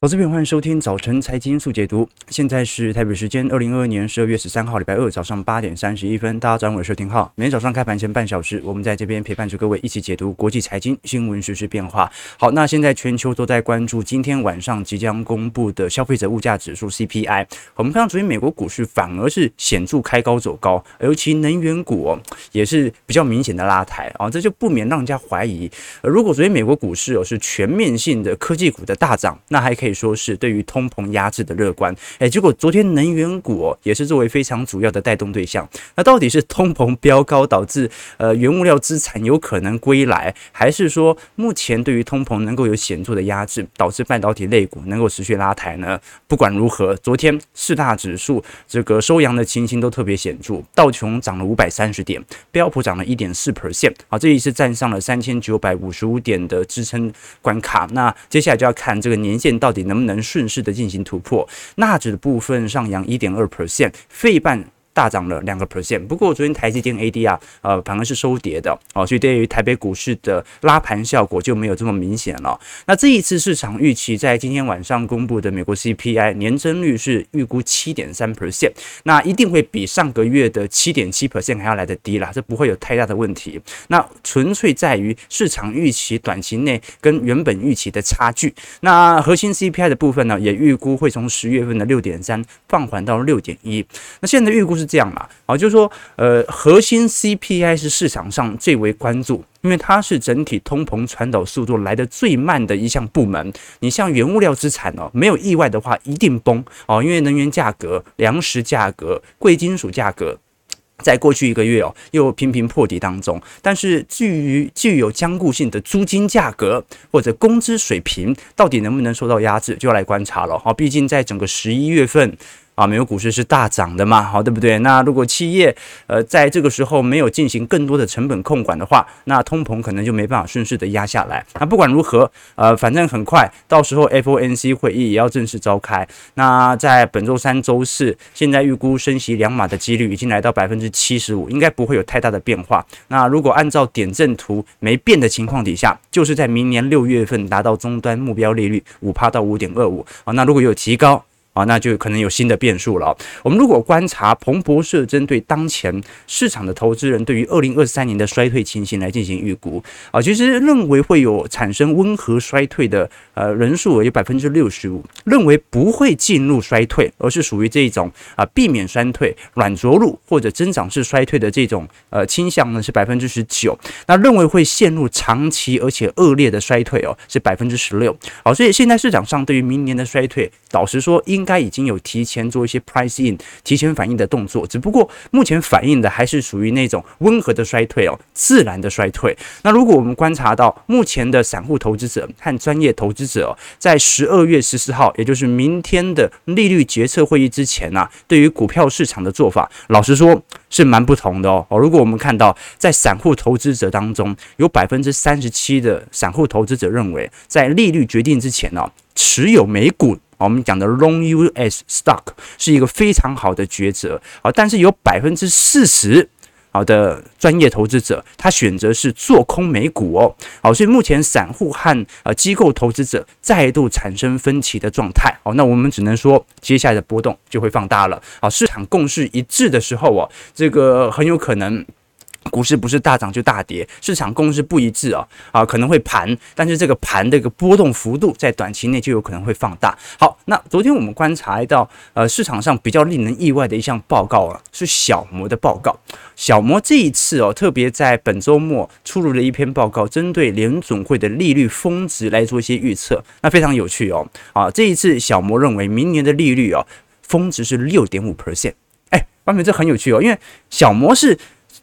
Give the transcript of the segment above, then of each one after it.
投资朋友，欢迎收听早晨财经速解读。现在是台北时间二零二二年十二月十三号，礼拜二早上八点三十一分。大家早上好，我是廷浩。每天早上开盘前半小时，我们在这边陪伴着各位一起解读国际财经新闻、时事变化。好，那现在全球都在关注今天晚上即将公布的消费者物价指数 CPI。我们看到昨天美国股市反而是显著开高走高，尤其能源股也是比较明显的拉抬啊，这就不免让人家怀疑，如果昨天美国股市哦是全面性的科技股的大涨，那还可以。可以说是对于通膨压制的乐观，哎，结果昨天能源股也是作为非常主要的带动对象。那到底是通膨飙高导致呃原物料资产有可能归来，还是说目前对于通膨能够有显著的压制，导致半导体类股能够持续拉抬呢？不管如何，昨天四大指数这个收阳的情形都特别显著，道琼涨了五百三十点，标普涨了一点四 percent，啊，这一次站上了三千九百五十五点的支撑关卡。那接下来就要看这个年线到底。能不能顺势的进行突破？纳指的部分上扬一点二 percent，费半。大涨了两个 percent，不过昨天台积电 ADR 呃反而是收跌的哦，所以对于台北股市的拉盘效果就没有这么明显了。那这一次市场预期在今天晚上公布的美国 CPI 年增率是预估七点三 percent，那一定会比上个月的七点七 percent 还要来得低啦，这不会有太大的问题。那纯粹在于市场预期短期内跟原本预期的差距。那核心 CPI 的部分呢，也预估会从十月份的六点三放缓到六点一。那现在预估是。这样嘛，啊，就是说，呃，核心 CPI 是市场上最为关注，因为它是整体通膨传导速度来得最慢的一项部门。你像原物料资产哦，没有意外的话一定崩哦，因为能源价格、粮食价格、贵金属价格，在过去一个月哦又频频破底当中。但是至于具有坚固性的租金价格或者工资水平，到底能不能受到压制，就要来观察了。好，毕竟在整个十一月份。啊，美国股市是大涨的嘛，好，对不对？那如果企业呃在这个时候没有进行更多的成本控管的话，那通膨可能就没办法顺势的压下来。那不管如何，呃，反正很快到时候 FOMC 会议也要正式召开。那在本周三、周四，现在预估升息两码的几率已经来到百分之七十五，应该不会有太大的变化。那如果按照点阵图没变的情况底下，就是在明年六月份达到终端目标利率五趴到五点二五啊。那如果有提高，啊，那就可能有新的变数了。我们如果观察彭博社针对当前市场的投资人对于二零二三年的衰退情形来进行预估啊，其实认为会有产生温和衰退的呃人数有百分之六十五，认为不会进入衰退，而是属于这种啊避免衰退、软着陆或者增长式衰退的这种呃倾向呢是百分之十九。那认为会陷入长期而且恶劣的衰退哦是百分之十六。好，所以现在市场上对于明年的衰退，老实说应。该已经有提前做一些 price in 提前反应的动作，只不过目前反应的还是属于那种温和的衰退哦，自然的衰退。那如果我们观察到目前的散户投资者和专业投资者哦，在十二月十四号，也就是明天的利率决策会议之前啊，对于股票市场的做法，老实说是蛮不同的哦。如果我们看到在散户投资者当中，有百分之三十七的散户投资者认为，在利率决定之前呢，持有美股。我们讲的 long US stock 是一个非常好的抉择啊，但是有百分之四十好的专业投资者，他选择是做空美股哦，好，所以目前散户和呃机构投资者再度产生分歧的状态哦，那我们只能说接下来的波动就会放大了好，市场共识一致的时候哦，这个很有可能。股市不是大涨就大跌，市场共识不一致啊啊，可能会盘，但是这个盘的一个波动幅度在短期内就有可能会放大。好，那昨天我们观察到，呃，市场上比较令人意外的一项报告啊，是小摩的报告。小摩这一次哦，特别在本周末出炉了一篇报告，针对联准会的利率峰值来做一些预测，那非常有趣哦。啊，这一次小摩认为明年的利率哦，峰值是六点五 percent。哎，外面这很有趣哦，因为小摩是。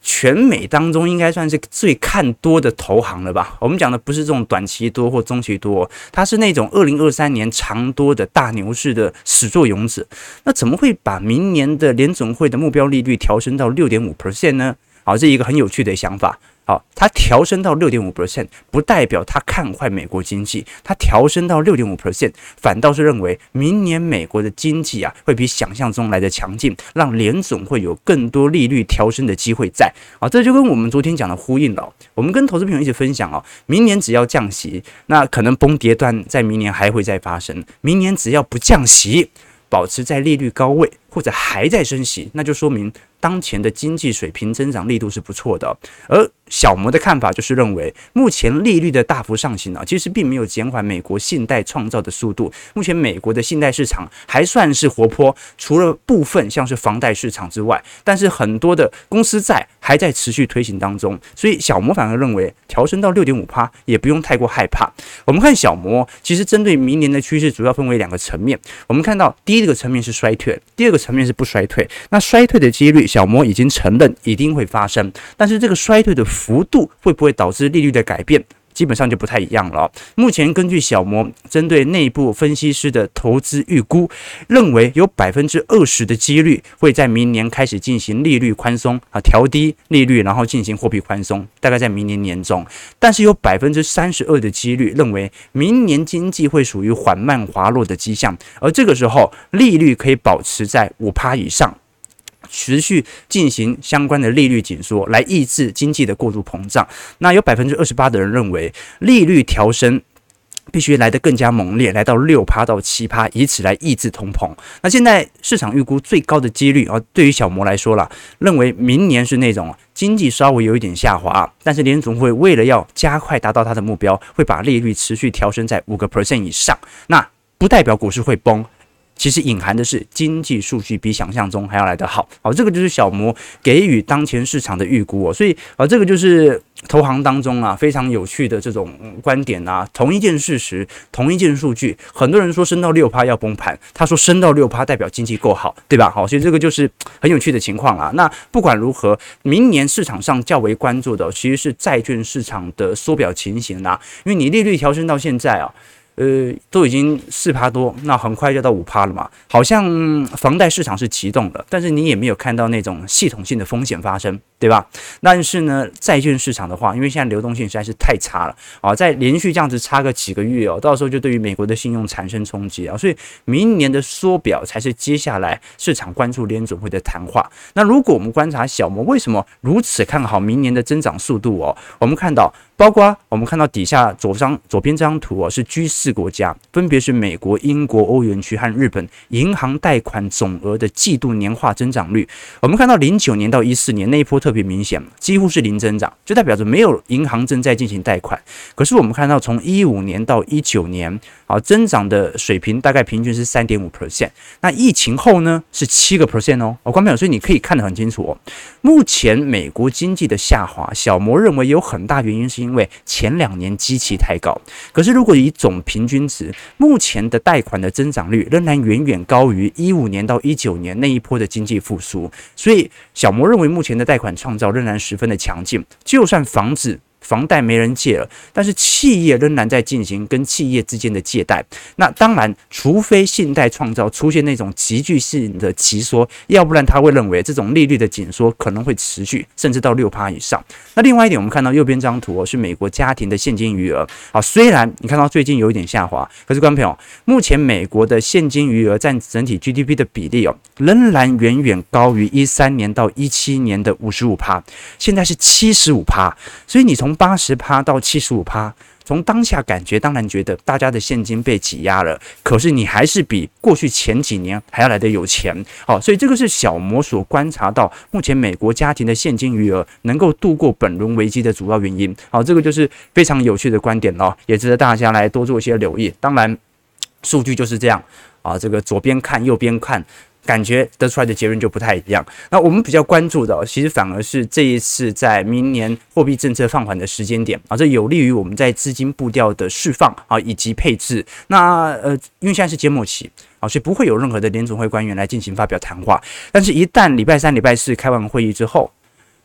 全美当中应该算是最看多的投行了吧？我们讲的不是这种短期多或中期多，它是那种二零二三年长多的大牛市的始作俑者。那怎么会把明年的联总会的目标利率调升到六点五 percent 呢？好，这一个很有趣的想法。好，它调升到六点五 percent，不代表它看坏美国经济。它调升到六点五 percent，反倒是认为明年美国的经济啊会比想象中来的强劲，让联总会有更多利率调升的机会在。啊，这就跟我们昨天讲的呼应了。我们跟投资朋友一起分享哦，明年只要降息，那可能崩跌段在明年还会再发生。明年只要不降息，保持在利率高位或者还在升息，那就说明。当前的经济水平增长力度是不错的，而小摩的看法就是认为，目前利率的大幅上行呢，其实并没有减缓美国信贷创造的速度。目前美国的信贷市场还算是活泼，除了部分像是房贷市场之外，但是很多的公司债还在持续推行当中。所以小摩反而认为，调升到六点五趴也不用太过害怕。我们看小摩，其实针对明年的趋势，主要分为两个层面。我们看到第一个层面是衰退，第二个层面是不衰退。那衰退的几率，小摩已经承认一定会发生，但是这个衰退的幅度会不会导致利率的改变？基本上就不太一样了。目前根据小摩针对内部分析师的投资预估，认为有百分之二十的几率会在明年开始进行利率宽松啊，调低利率，然后进行货币宽松，大概在明年年中。但是有百分之三十二的几率认为明年经济会属于缓慢滑落的迹象，而这个时候利率可以保持在五趴以上。持续进行相关的利率紧缩，来抑制经济的过度膨胀。那有百分之二十八的人认为，利率调升必须来得更加猛烈，来到六趴到七趴，以此来抑制通膨。那现在市场预估最高的几率啊，对于小摩来说啦，认为明年是那种经济稍微有一点下滑，但是联总会为了要加快达到它的目标，会把利率持续调升在五个 percent 以上。那不代表股市会崩。其实隐含的是经济数据比想象中还要来得好，好，这个就是小摩给予当前市场的预估哦，所以啊，这个就是投行当中啊非常有趣的这种观点啊，同一件事实，同一件数据，很多人说升到六趴要崩盘，他说升到六趴代表经济够好，对吧？好，所以这个就是很有趣的情况啊。那不管如何，明年市场上较为关注的其实是债券市场的缩表情形啦，因为你利率调升到现在啊。呃，都已经四趴多，那很快就到五趴了嘛。好像房贷市场是启动了，但是你也没有看到那种系统性的风险发生，对吧？但是呢，债券市场的话，因为现在流动性实在是太差了啊，再连续这样子差个几个月哦，到时候就对于美国的信用产生冲击啊。所以明年的缩表才是接下来市场关注联准会的谈话。那如果我们观察小摩为什么如此看好明年的增长速度哦，我们看到。包括我们看到底下左张左边这张图哦，是 G 四国家，分别是美国、英国、欧元区和日本银行贷款总额的季度年化增长率。我们看到零九年到一四年那一波特别明显，几乎是零增长，就代表着没有银行正在进行贷款。可是我们看到从一五年到一九年，啊，增长的水平大概平均是三点五 percent。那疫情后呢是七个 percent 哦，哦，观众朋友，所以你可以看得很清楚哦。目前美国经济的下滑，小摩认为有很大原因是。因为前两年基期太高，可是如果以总平均值，目前的贷款的增长率仍然远远高于一五年到一九年那一波的经济复苏，所以小摩认为目前的贷款创造仍然十分的强劲，就算房子。房贷没人借了，但是企业仍然在进行跟企业之间的借贷。那当然，除非信贷创造出现那种急剧性的急缩，要不然他会认为这种利率的紧缩可能会持续，甚至到六趴以上。那另外一点，我们看到右边这张图哦，是美国家庭的现金余额好。虽然你看到最近有一点下滑，可是观众朋友，目前美国的现金余额占整体 GDP 的比例哦，仍然远远高于一三年到一七年的五十五趴，现在是七十五趴。所以你从八十趴到七十五趴，从当下感觉当然觉得大家的现金被挤压了，可是你还是比过去前几年还要来得有钱。好，所以这个是小摩所观察到目前美国家庭的现金余额能够度过本轮危机的主要原因。好，这个就是非常有趣的观点哦，也值得大家来多做一些留意。当然，数据就是这样啊，这个左边看右边看。感觉得出来的结论就不太一样。那我们比较关注的，其实反而是这一次在明年货币政策放缓的时间点啊，这有利于我们在资金步调的释放啊，以及配置。那呃，因为现在是揭幕期啊，所以不会有任何的联准会官员来进行发表谈话。但是，一旦礼拜三、礼拜四开完会议之后，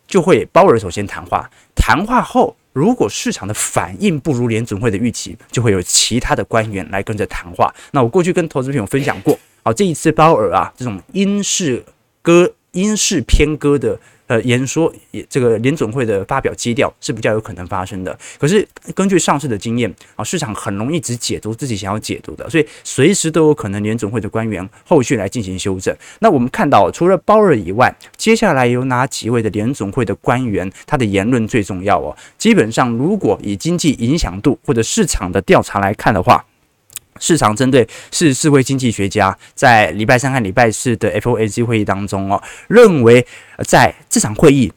就会鲍尔首先谈话。谈话后，如果市场的反应不如联准会的预期，就会有其他的官员来跟着谈话。那我过去跟投资朋友分享过。好，这一次鲍尔啊，这种英式歌、英式偏歌的呃言说，这个联总会的发表基调是比较有可能发生的。可是根据上次的经验啊，市场很容易只解读自己想要解读的，所以随时都有可能联总会的官员后续来进行修正。那我们看到，除了鲍尔以外，接下来有哪几位的联总会的官员，他的言论最重要哦？基本上，如果以经济影响度或者市场的调查来看的话，市场针对四十四位经济学家在礼拜三和礼拜四的 FOMC 会议当中哦，认为在这场会议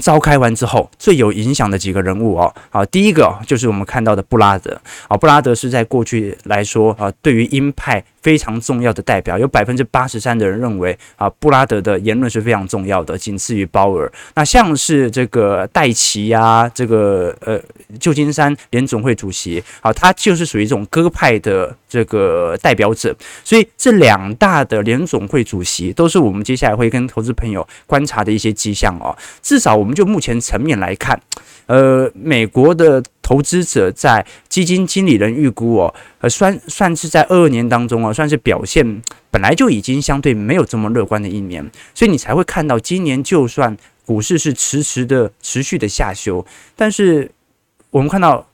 召开完之后最有影响的几个人物哦，啊，第一个就是我们看到的布拉德啊，布拉德是在过去来说啊，对于鹰派。非常重要的代表，有百分之八十三的人认为啊，布拉德的言论是非常重要的，仅次于鲍尔。那像是这个戴奇呀，这个呃旧金山联总会主席啊，他就是属于这种鸽派的这个代表者。所以这两大的联总会主席都是我们接下来会跟投资朋友观察的一些迹象哦。至少我们就目前层面来看，呃，美国的。投资者在基金经理人预估哦，呃，算算是在二二年当中啊，算是表现本来就已经相对没有这么乐观的一年，所以你才会看到今年就算股市是迟迟的持续的下修，但是我们看到。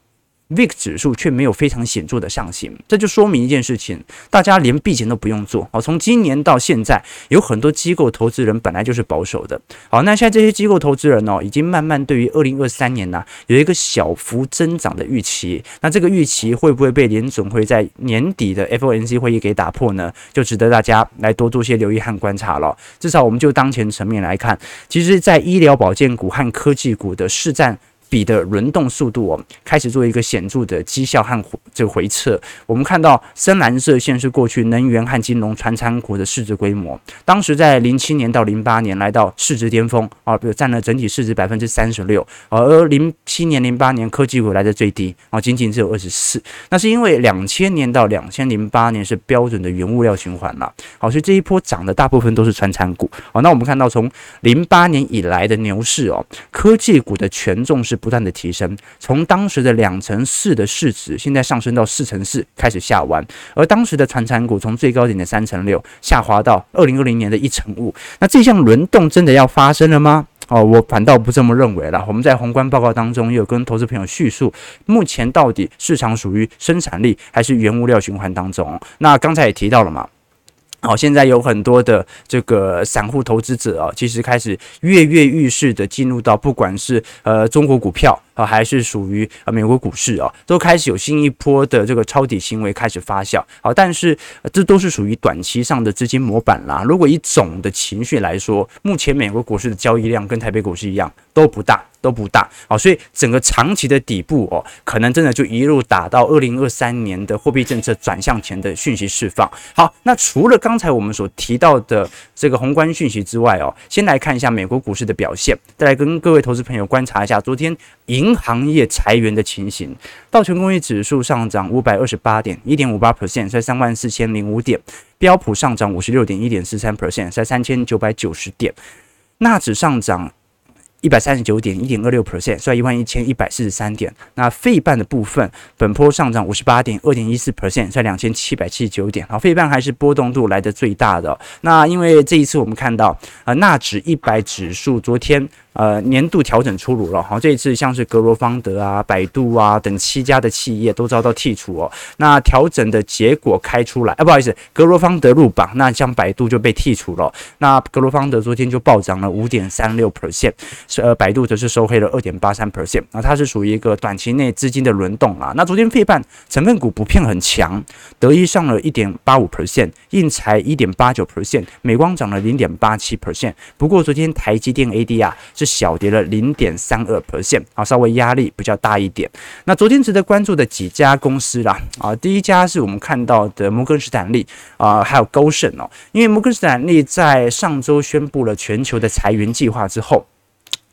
VIX 指数却没有非常显著的上行，这就说明一件事情：大家连避险都不用做。好，从今年到现在，有很多机构投资人本来就是保守的。好，那现在这些机构投资人哦，已经慢慢对于二零二三年呢、有一个小幅增长的预期。那这个预期会不会被联准会在年底的 FOMC 会议给打破呢？就值得大家来多做些留意和观察了。至少我们就当前层面来看，其实，在医疗保健股和科技股的市占。比的轮动速度哦，开始做一个显著的绩效和这个回撤。我们看到深蓝色线是过去能源和金融传产股的市值规模，当时在零七年到零八年来到市值巅峰啊，比如占了整体市值百分之三十六，而零七年零八年科技股来的最低啊，仅仅只有二十四。那是因为两千年到两千零八年是标准的原物料循环了，好，所以这一波涨的大部分都是传产股。好，那我们看到从零八年以来的牛市哦，科技股的权重是。不断的提升，从当时的两成四的市值，现在上升到四成四，开始下弯。而当时的传产股从最高点的三成六，下滑到二零二零年的一成五。那这项轮动真的要发生了吗？哦，我反倒不这么认为了。我们在宏观报告当中也有跟投资朋友叙述，目前到底市场属于生产力还是原物料循环当中？那刚才也提到了嘛。好，现在有很多的这个散户投资者啊，其实开始跃跃欲试的进入到，不管是呃中国股票。啊，还是属于呃美国股市啊，都开始有新一波的这个抄底行为开始发酵。好，但是这都是属于短期上的资金模板啦。如果以总的情绪来说，目前美国股市的交易量跟台北股市一样都不大，都不大。好，所以整个长期的底部哦，可能真的就一路打到二零二三年的货币政策转向前的讯息释放。好，那除了刚才我们所提到的这个宏观讯息之外哦，先来看一下美国股市的表现，再来跟各位投资朋友观察一下昨天银。银行业裁员的情形，道琼工业指数上涨五百二十八点，一点五八 percent，在三万四千零五点；标普上涨五十六点，一点四三 percent，在三千九百九十点；纳指上涨一百三十九点，一点二六 percent，在一万一千一百四十三点。那费半的部分，本波上涨五十八点，二点一四 percent，在两千七百七十九点。好，费半还是波动度来的最大的。那因为这一次我们看到，呃，纳指一百指数昨天。呃，年度调整出炉了，好，这一次像是格罗方德啊、百度啊等七家的企业都遭到剔除哦。那调整的结果开出来，啊，不好意思，格罗方德入榜，那像百度就被剔除了。那格罗方德昨天就暴涨了五点三六 percent，是呃，百度则是收黑了二点八三 percent。那它是属于一个短期内资金的轮动啊。那昨天费半成分股普遍很强，德一上了一点八五 percent，应材一点八九 percent，美光涨了零点八七 percent。不过昨天台积电 ADR 是小跌了零点三二 percent，啊，稍微压力比较大一点。那昨天值得关注的几家公司啦，啊，第一家是我们看到的摩根士丹利啊，还有高盛哦，因为摩根士丹利在上周宣布了全球的裁员计划之后。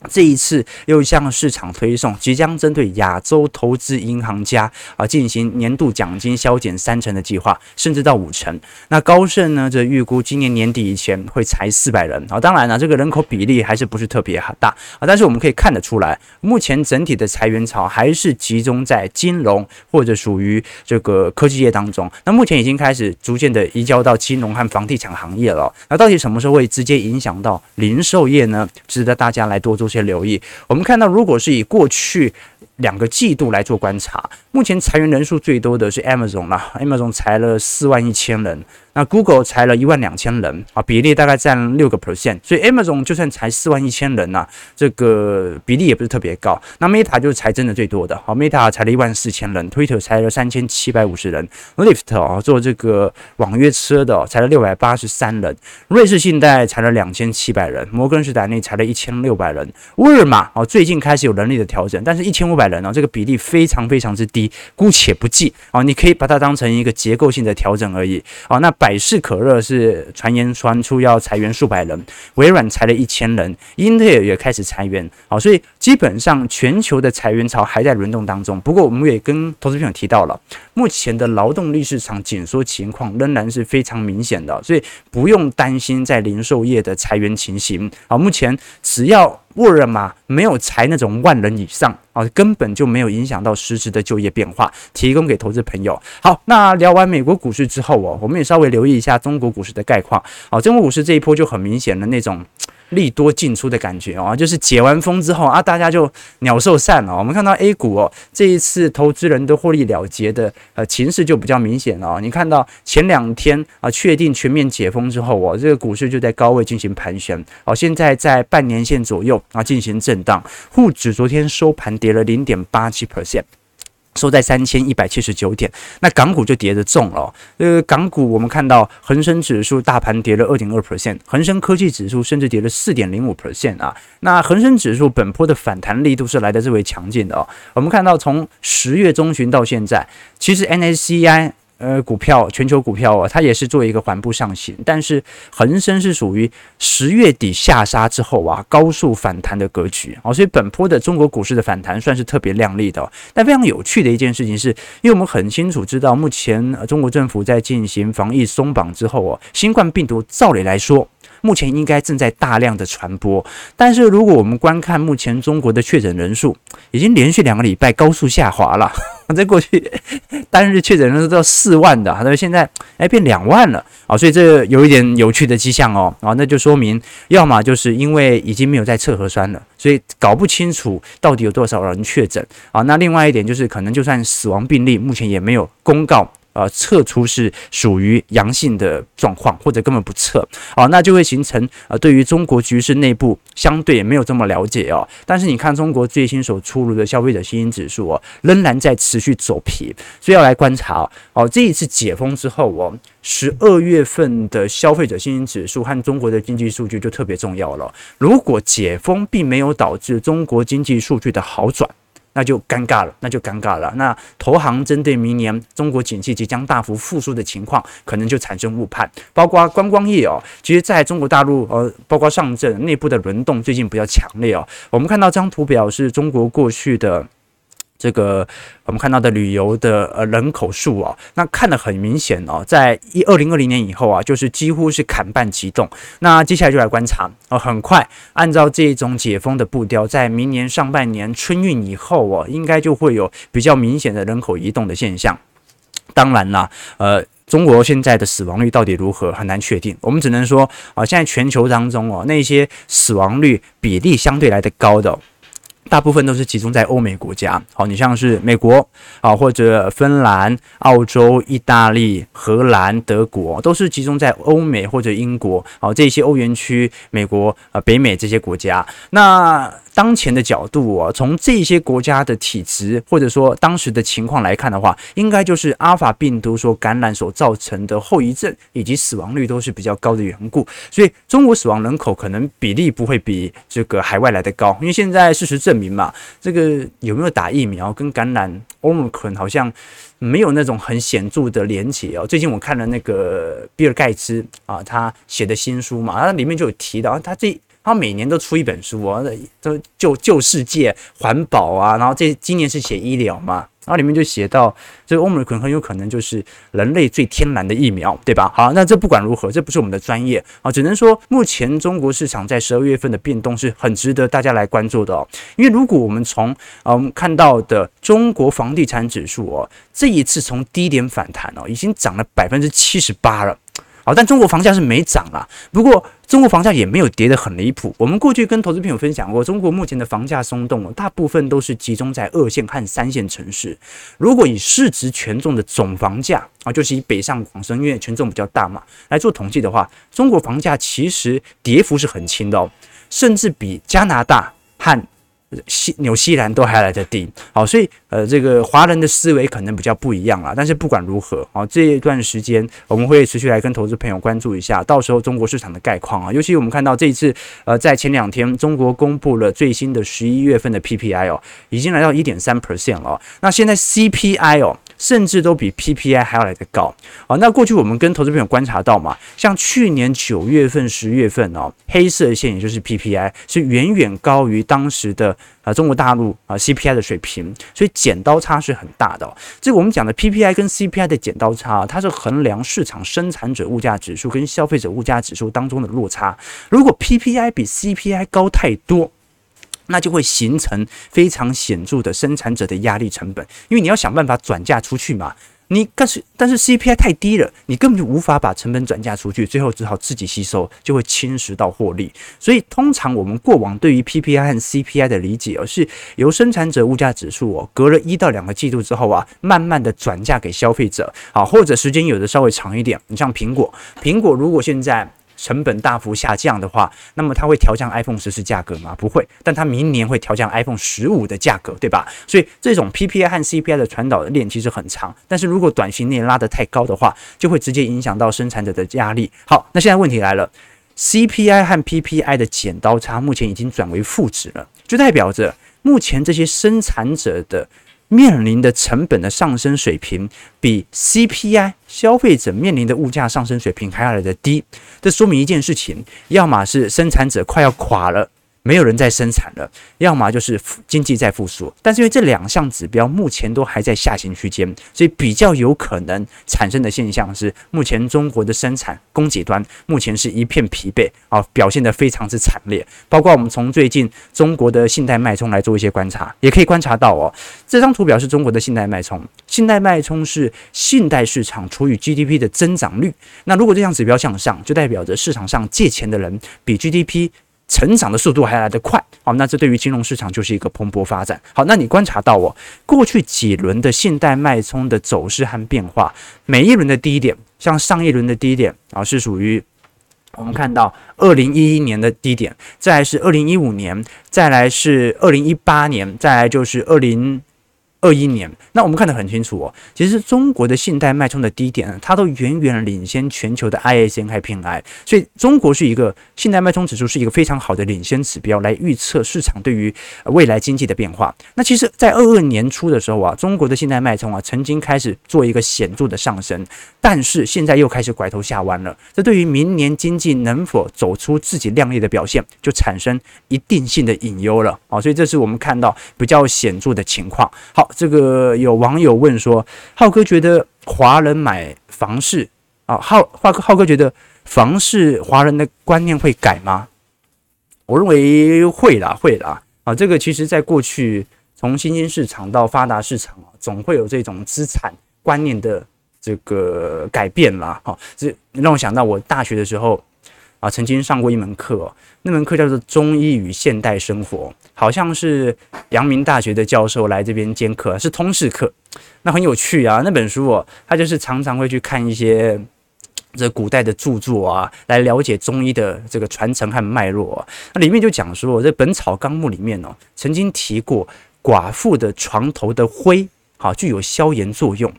这一次又向市场推送，即将针对亚洲投资银行家啊进行年度奖金削减三成的计划，甚至到五成。那高盛呢，则预估今年年底以前会裁四百人啊。当然了，这个人口比例还是不是特别大啊。但是我们可以看得出来，目前整体的裁员潮还是集中在金融或者属于这个科技业当中。那目前已经开始逐渐的移交到金融和房地产行业了。那到底什么时候会直接影响到零售业呢？值得大家来多做些留意。我们看到，如果是以过去两个季度来做观察，目前裁员人数最多的是 Amazon 啦，Amazon 裁了四万一千人。那 Google 裁了一万两千人啊，比例大概占六个 percent，所以 Amazon 就算裁四万一千人呐、啊，这个比例也不是特别高。那 Meta 就是裁真的最多的，好，Meta 裁了一万四千人，Twitter 裁了三千七百五十人，Lyft 啊做这个网约车的裁了六百八十三人，瑞士信贷裁了两千七百人，摩根士丹利裁了一千六百人，沃尔玛啊最近开始有人力的调整，但是一千五百人呢，这个比例非常非常之低，姑且不计啊，你可以把它当成一个结构性的调整而已啊，那。百事可乐是传言传出要裁员数百人，微软裁了一千人，英特尔也开始裁员，好，所以基本上全球的裁员潮还在轮动当中。不过我们也跟投资朋友提到了，目前的劳动力市场紧缩情况仍然是非常明显的，所以不用担心在零售业的裁员情形。好，目前只要沃尔玛没有裁那种万人以上啊，根本就没有影响到实质的就业变化，提供给投资朋友。好，那聊完美国股市之后哦，我们也稍微留意一下中国股市的概况。好，中国股市这一波就很明显的那种。利多进出的感觉哦，就是解完封之后啊，大家就鸟兽散了。我们看到 A 股哦，这一次投资人都获利了结的呃情势就比较明显了哦。你看到前两天啊，确定全面解封之后哦，这个股市就在高位进行盘旋哦，现在在半年线左右啊进行震荡，沪指昨天收盘跌了零点八七 percent。收在三千一百七十九点，那港股就跌得重了。呃，港股我们看到恒生指数大盘跌了二点二 percent，恒生科技指数甚至跌了四点零五 percent 啊。那恒生指数本波的反弹力度是来的最为强劲的哦。我们看到从十月中旬到现在，其实 N A C I。呃，股票全球股票啊，它也是做一个缓步上行，但是恒生是属于十月底下杀之后啊，高速反弹的格局啊，所以本波的中国股市的反弹算是特别亮丽的。但非常有趣的一件事情是，因为我们很清楚知道，目前中国政府在进行防疫松绑之后啊，新冠病毒照理来说。目前应该正在大量的传播，但是如果我们观看目前中国的确诊人数，已经连续两个礼拜高速下滑了。在过去单日确诊人数都要四万的，那现在哎变两万了啊，所以这有一点有趣的迹象哦啊，那就说明要么就是因为已经没有在测核酸了，所以搞不清楚到底有多少人确诊啊。那另外一点就是可能就算死亡病例，目前也没有公告。呃，测出是属于阳性的状况，或者根本不测，哦，那就会形成呃，对于中国局势内部相对也没有这么了解哦。但是你看中国最新所出炉的消费者信心指数哦，仍然在持续走皮，所以要来观察哦。这一次解封之后哦，十二月份的消费者信心指数和中国的经济数据就特别重要了。如果解封并没有导致中国经济数据的好转，那就尴尬了，那就尴尬了。那投行针对明年中国景气即将大幅复苏的情况，可能就产生误判。包括观光业哦，其实在中国大陆呃，包括上证内部的轮动最近比较强烈哦。我们看到这张图表是中国过去的。这个我们看到的旅游的呃人口数啊，那看得很明显哦，在一二零二零年以后啊，就是几乎是砍半急冻。那接下来就来观察哦，很快按照这种解封的步调，在明年上半年春运以后哦，应该就会有比较明显的人口移动的现象。当然啦，呃，中国现在的死亡率到底如何很难确定，我们只能说啊，现在全球当中哦，那些死亡率比例相对来的高的。大部分都是集中在欧美国家，好，你像是美国啊，或者芬兰、澳洲、意大利、荷兰、德国，都是集中在欧美或者英国，好，这些欧元区、美国啊、北美这些国家，那。当前的角度啊，从这些国家的体质或者说当时的情况来看的话，应该就是阿尔法病毒所感染所造成的后遗症以及死亡率都是比较高的缘故，所以中国死亡人口可能比例不会比这个海外来的高，因为现在事实证明嘛，这个有没有打疫苗跟感染 Omicron 好像没有那种很显著的连结哦。最近我看了那个比尔盖茨啊，他写的新书嘛，他里面就有提到他这。他每年都出一本书啊，都救救世界、环保啊，然后这今年是写医疗嘛。然后里面就写到，这个欧美可能很有可能就是人类最天然的疫苗，对吧？好，那这不管如何，这不是我们的专业啊，只能说目前中国市场在十二月份的变动是很值得大家来关注的哦。因为如果我们从嗯看到的中国房地产指数哦，这一次从低点反弹哦，已经涨了百分之七十八了。好，但中国房价是没涨啦。不过，中国房价也没有跌得很离谱。我们过去跟投资朋友分享过，中国目前的房价松动，大部分都是集中在二线和三线城市。如果以市值权重的总房价啊，就是以北上广深，因为权重比较大嘛，来做统计的话，中国房价其实跌幅是很轻的哦，甚至比加拿大和西纽西兰都还来得低，好，所以呃，这个华人的思维可能比较不一样啦。但是不管如何，啊，这一段时间我们会持续来跟投资朋友关注一下，到时候中国市场的概况啊。尤其我们看到这一次，呃，在前两天，中国公布了最新的十一月份的 PPI 哦，已经来到一点三 percent 了。那现在 CPI 哦。甚至都比 PPI 还要来得高啊！那过去我们跟投资朋友观察到嘛，像去年九月份、十月份哦，黑色线也就是 PPI 是远远高于当时的啊中国大陆啊 CPI 的水平，所以剪刀差是很大的。这我们讲的 PPI 跟 CPI 的剪刀差啊，它是衡量市场生产者物价指数跟消费者物价指数当中的落差。如果 PPI 比 CPI 高太多，那就会形成非常显著的生产者的压力成本，因为你要想办法转嫁出去嘛。你但是但是 CPI 太低了，你根本就无法把成本转嫁出去，最后只好自己吸收，就会侵蚀到获利。所以通常我们过往对于 PPI 和 CPI 的理解，而是由生产者物价指数哦，隔了一到两个季度之后啊，慢慢的转嫁给消费者啊，或者时间有的稍微长一点。你像苹果，苹果如果现在。成本大幅下降的话，那么它会调降 iPhone 十四价格吗？不会，但它明年会调降 iPhone 十五的价格，对吧？所以这种 PPI 和 CPI 的传导链其实很长，但是如果短期内拉得太高的话，就会直接影响到生产者的压力。好，那现在问题来了，CPI 和 PPI 的剪刀差目前已经转为负值了，就代表着目前这些生产者的。面临的成本的上升水平比 CPI 消费者面临的物价上升水平还要来的低，这说明一件事情：要么是生产者快要垮了。没有人在生产了，要么就是经济在复苏，但是因为这两项指标目前都还在下行区间，所以比较有可能产生的现象是，目前中国的生产供给端目前是一片疲惫啊，表现得非常之惨烈。包括我们从最近中国的信贷脉冲来做一些观察，也可以观察到哦，这张图表是中国的信贷脉冲，信贷脉冲是信贷市场除以 GDP 的增长率。那如果这项指标向上，就代表着市场上借钱的人比 GDP。成长的速度还来得快，好，那这对于金融市场就是一个蓬勃发展。好，那你观察到哦，过去几轮的信贷脉冲的走势和变化，每一轮的低点，像上一轮的低点啊，是属于我们看到二零一一年的低点，再来是二零一五年，再来是二零一八年，再来就是二零。二一年，那我们看得很清楚哦。其实中国的信贷脉冲的低点，它都远远领先全球的 ISM 和 PMI，所以中国是一个信贷脉冲指数是一个非常好的领先指标，来预测市场对于未来经济的变化。那其实，在二二年初的时候啊，中国的信贷脉冲啊，曾经开始做一个显著的上升，但是现在又开始拐头下弯了。这对于明年经济能否走出自己亮丽的表现，就产生一定性的隐忧了啊。所以这是我们看到比较显著的情况。好。这个有网友问说：“浩哥觉得华人买房市啊，浩浩哥浩哥觉得房市华人的观念会改吗？”我认为会啦，会啦啊！这个其实在过去从新兴市场到发达市场啊，总会有这种资产观念的这个改变啦。哈，这让我想到我大学的时候。啊，曾经上过一门课，那门课叫做《中医与现代生活》，好像是阳明大学的教授来这边兼课，是通识课。那很有趣啊，那本书哦，他就是常常会去看一些这古代的著作啊，来了解中医的这个传承和脉络啊。那里面就讲说，这《本草纲目》里面哦，曾经提过寡妇的床头的灰，好，具有消炎作用。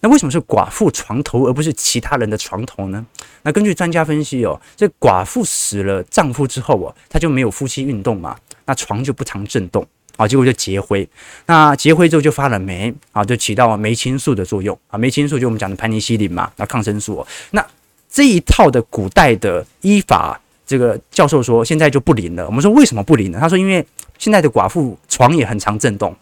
那为什么是寡妇床头而不是其他人的床头呢？那根据专家分析哦，这寡妇死了丈夫之后哦，她就没有夫妻运动嘛，那床就不常震动啊，结果就结灰。那结灰之后就发了霉啊，就起到霉青素的作用啊，霉青素就我们讲的盘尼西林嘛，那抗生素。那这一套的古代的医法这个教授说现在就不灵了。我们说为什么不灵呢？他说因为现在的寡妇床也很常震动。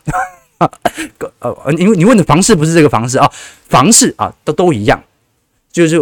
呃，因为你问的房事不是这个房事啊，房事啊都都一样，就是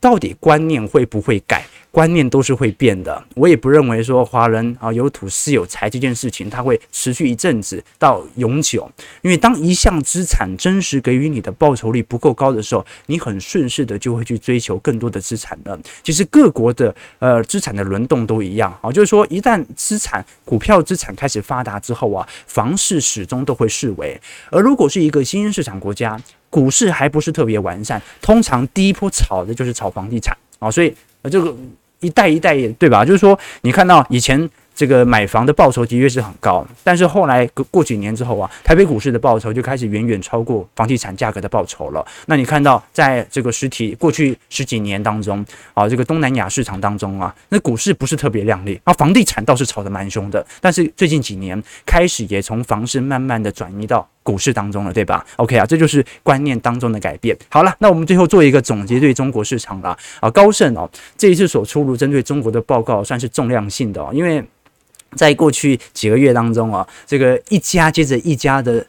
到底观念会不会改？观念都是会变的，我也不认为说华人啊有土斯有财这件事情，它会持续一阵子到永久。因为当一项资产真实给予你的报酬率不够高的时候，你很顺势的就会去追求更多的资产了。其实各国的呃资产的轮动都一样啊，就是说一旦资产股票资产开始发达之后啊，房市始终都会式微。而如果是一个新兴市场国家，股市还不是特别完善，通常第一波炒的就是炒房地产啊，所以。这个一代一代对吧？就是说，你看到以前这个买房的报酬的确是很高，但是后来过几年之后啊，台北股市的报酬就开始远远超过房地产价格的报酬了。那你看到在这个实体过去十几年当中啊，这个东南亚市场当中啊，那股市不是特别亮丽，啊，房地产倒是炒得蛮凶的。但是最近几年开始也从房市慢慢的转移到。股市当中了，对吧？OK 啊，这就是观念当中的改变。好了，那我们最后做一个总结，对中国市场了啊，高盛哦，这一次所出炉针对中国的报告算是重量性的哦，因为在过去几个月当中啊，这个一家接着一家的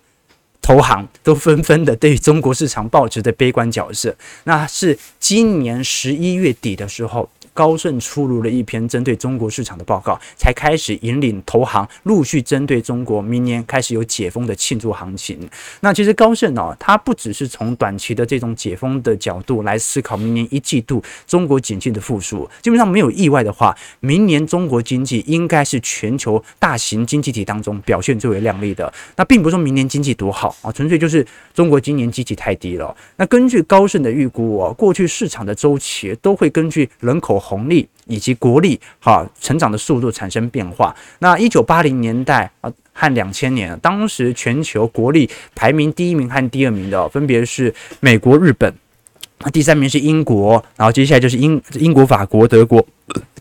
投行都纷纷的对中国市场抱持的悲观角色，那是今年十一月底的时候。高盛出炉了一篇针对中国市场的报告，才开始引领投行陆续针对中国明年开始有解封的庆祝行情。那其实高盛哦，它不只是从短期的这种解封的角度来思考明年一季度中国经济的复苏，基本上没有意外的话，明年中国经济应该是全球大型经济体当中表现最为亮丽的。那并不是说明年经济多好啊，纯粹就是中国今年基期太低了。那根据高盛的预估哦，过去市场的周期都会根据人口。红利以及国力哈成长的速度产生变化。那一九八零年代啊和两千年，当时全球国力排名第一名和第二名的分别是美国、日本，第三名是英国，然后接下来就是英英国、法国、德国。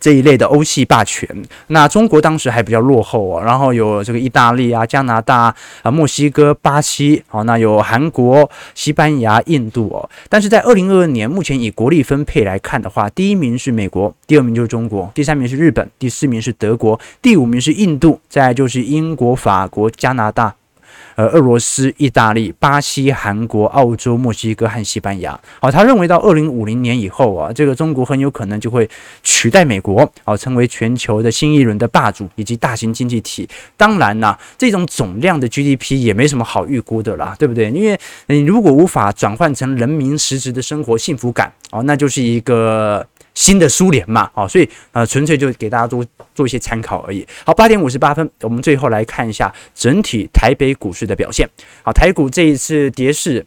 这一类的欧系霸权，那中国当时还比较落后啊，然后有这个意大利啊、加拿大啊、墨西哥、巴西，好，那有韩国、西班牙、印度哦。但是在二零二二年，目前以国力分配来看的话，第一名是美国，第二名就是中国，第三名是日本，第四名是德国，第五名是印度，再就是英国、法国、加拿大。呃，俄罗斯、意大利、巴西、韩国、澳洲、墨西哥和西班牙，好，他认为到二零五零年以后啊，这个中国很有可能就会取代美国，好，成为全球的新一轮的霸主以及大型经济体。当然啦，这种总量的 GDP 也没什么好预估的啦，对不对？因为你如果无法转换成人民实质的生活幸福感，哦，那就是一个。新的苏联嘛，好，所以呃，纯粹就给大家做做一些参考而已。好，八点五十八分，我们最后来看一下整体台北股市的表现。好，台股这一次跌势。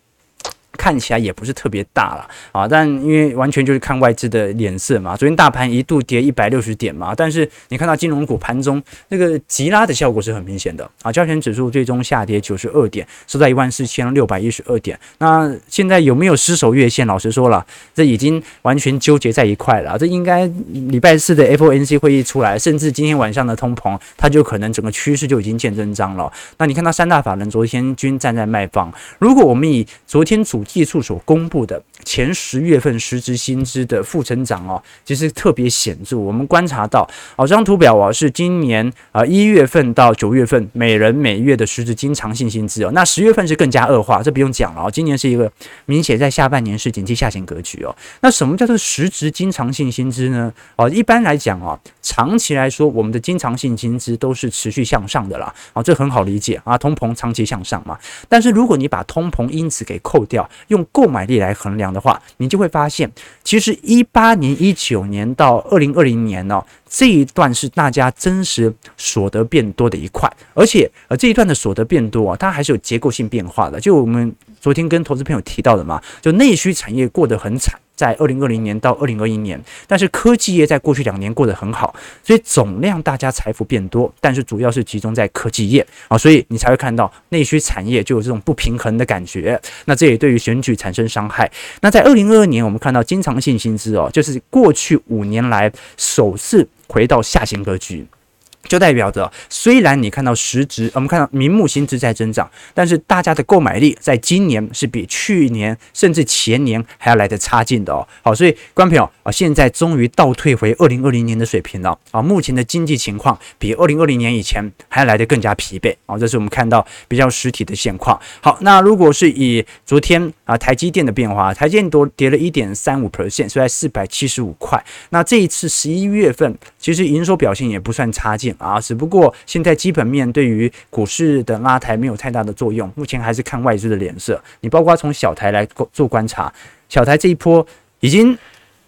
看起来也不是特别大了啊，但因为完全就是看外资的脸色嘛。昨天大盘一度跌一百六十点嘛，但是你看到金融股盘中那个急拉的效果是很明显的啊。交权指数最终下跌九十二点，收在一万四千六百一十二点。那现在有没有失守月线？老实说了，这已经完全纠结在一块了。这应该礼拜四的 FOMC 会议出来，甚至今天晚上的通膨，它就可能整个趋势就已经见真章了。那你看到三大法人昨天均站在卖方。如果我们以昨天主技术所公布的。前十月份实质薪资的负成长哦，其实特别显著。我们观察到，哦，这张图表啊是今年啊一月份到九月份每人每月的实质经常性薪资哦。那十月份是更加恶化，这不用讲了哦。今年是一个明显在下半年是经济下行格局哦。那什么叫做实质经常性薪资呢？哦，一般来讲啊，长期来说，我们的经常性薪资都是持续向上的啦。啊，这很好理解啊，通膨长期向上嘛。但是如果你把通膨因子给扣掉，用购买力来衡量的话，你就会发现，其实一八年、一九年到二零二零年呢、这一段是大家真实所得变多的一块，而且呃这一段的所得变多啊，它还是有结构性变化的。就我们昨天跟投资朋友提到的嘛，就内需产业过得很惨。在二零二零年到二零二一年，但是科技业在过去两年过得很好，所以总量大家财富变多，但是主要是集中在科技业啊，所以你才会看到内需产业就有这种不平衡的感觉。那这也对于选举产生伤害。那在二零二二年，我们看到经常性薪资哦，就是过去五年来首次回到下行格局。就代表着，虽然你看到实值，我们看到名目薪资在增长，但是大家的购买力在今年是比去年甚至前年还要来得差劲的哦。好，所以观众朋友啊，现在终于倒退回二零二零年的水平了啊。目前的经济情况比二零二零年以前还要来得更加疲惫啊。这是我们看到比较实体的现况。好，那如果是以昨天啊台积电的变化，台积电多跌了一点三五 percent，所以在四百七十五块。那这一次十一月份其实营收表现也不算差劲。啊，只不过现在基本面对于股市的拉抬没有太大的作用，目前还是看外资的脸色。你包括从小台来做观察，小台这一波已经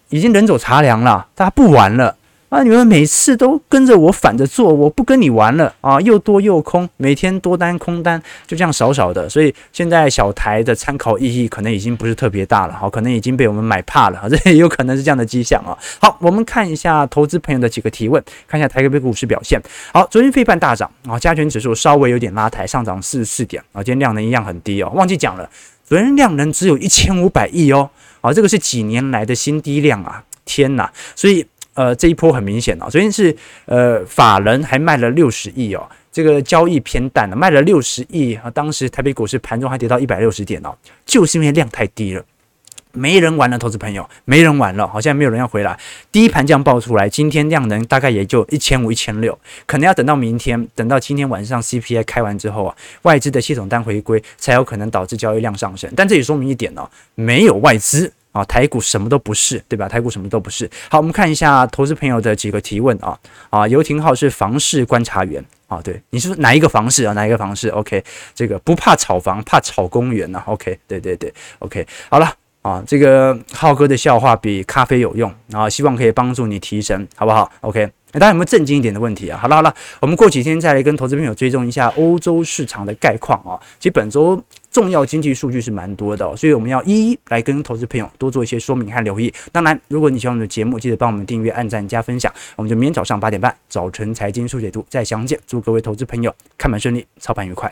已经人走茶凉了，大家不玩了。啊！你们每次都跟着我反着做，我不跟你玩了啊！又多又空，每天多单空单就这样少少的，所以现在小台的参考意义可能已经不是特别大了，好，可能已经被我们买怕了，这也有可能是这样的迹象啊。好，我们看一下投资朋友的几个提问，看一下台北股市表现。好，昨天费半大涨啊，加权指数稍微有点拉抬，上涨四十四点啊，今天量能一样很低哦，忘记讲了，昨天量能只有一千五百亿哦，啊，这个是几年来的新低量啊，天哪！所以。呃，这一波很明显哦，昨天是呃法人还卖了六十亿哦，这个交易偏淡了，卖了六十亿啊。当时台北股市盘中还跌到一百六十点哦，就是因为量太低了，没人玩了，投资朋友没人玩了，好像没有人要回来。第一盘这样爆出来，今天量能大概也就一千五、一千六，可能要等到明天，等到今天晚上 CPI 开完之后啊，外资的系统单回归，才有可能导致交易量上升。但这也说明一点哦，没有外资。啊，台股什么都不是，对吧？台股什么都不是。好，我们看一下投资朋友的几个提问啊啊，游廷浩是房市观察员啊，对，你是哪一个房市啊？哪一个房市？OK，这个不怕炒房，怕炒公园呐。OK，对对对，OK，好了啊，这个浩哥的笑话比咖啡有用啊，希望可以帮助你提神，好不好？OK。大家有没有震惊一点的问题啊？好了好了，我们过几天再来跟投资朋友追踪一下欧洲市场的概况啊。其实本周重要经济数据是蛮多的，所以我们要一一来跟投资朋友多做一些说明和留意。当然，如果你喜欢我们的节目，记得帮我们订阅、按赞、加分享。我们就明天早上八点半早晨财经速解读再相见。祝各位投资朋友看盘顺利，操盘愉快。